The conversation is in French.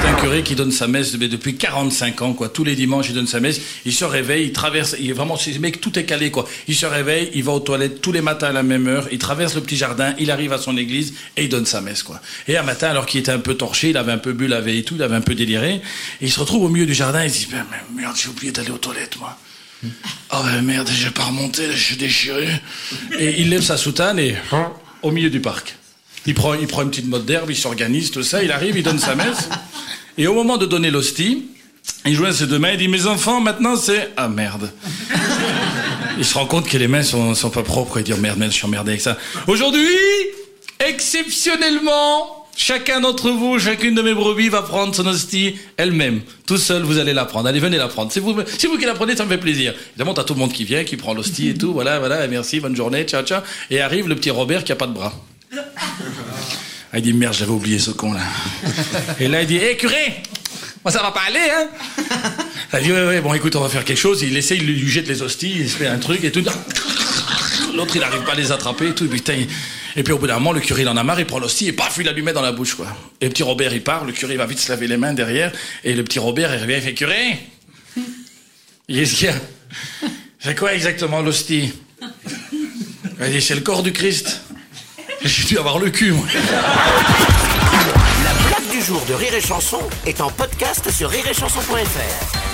C'est un curé qui donne sa messe mais depuis 45 ans, quoi. Tous les dimanches, il donne sa messe. Il se réveille, il traverse, il est vraiment, ce mec, tout est calé, quoi. Il se réveille, il va aux toilettes tous les matins à la même heure, il traverse le petit jardin, il arrive à son église et il donne sa messe, quoi. Et un matin, alors qu'il était un peu torché, il avait un peu bu la veille et tout, il avait un peu déliré, et il se retrouve au milieu du jardin, il se dit, ben, mais merde, j'ai oublié d'aller aux toilettes, moi. Oh ben merde, j'ai pas remonté, je suis déchiré. Et il lève sa soutane et, au milieu du parc. Il prend, il prend une petite mode d'herbe, il s'organise, tout ça, il arrive, il donne sa messe. Et au moment de donner l'hostie, il joint ses deux mains, il dit Mes enfants, maintenant c'est. Ah merde. Il se rend compte que les mains sont, sont pas propres, il dit oh, Merde, merde, je suis emmerdé avec ça. Aujourd'hui, exceptionnellement, chacun d'entre vous, chacune de mes brebis va prendre son hostie elle-même. Tout seul, vous allez la prendre. Allez, venez la prendre. C'est vous, vous qui la prenez, ça me fait plaisir. Évidemment, t'as tout le monde qui vient, qui prend l'hostie et tout. Voilà, voilà, merci, bonne journée, ciao, ciao. Et arrive le petit Robert qui a pas de bras. Ah, il dit merde, j'avais oublié ce con là. Et là, il dit, hé curé, moi ça va pas aller, hein Il dit, ouais, ouais, bon écoute, on va faire quelque chose. Il essaie, il lui jette les hosties, il se fait un truc et tout. L'autre, il arrive pas à les attraper et tout. Et, putain, il- et puis au bout d'un moment, le curé, il en a marre, il prend l'hostie et paf, il la lui met dans la bouche, quoi. Et le petit Robert, il part, le curé, il va vite se laver les mains derrière. Et le petit Robert, il revient, il fait, curé Qu'est-ce qu'il y a? C'est quoi exactement l'hostie? Il dit, c'est le corps du Christ. J'ai dû avoir le cul, moi. La blague du jour de Rire et Chanson est en podcast sur rireetchanson.fr.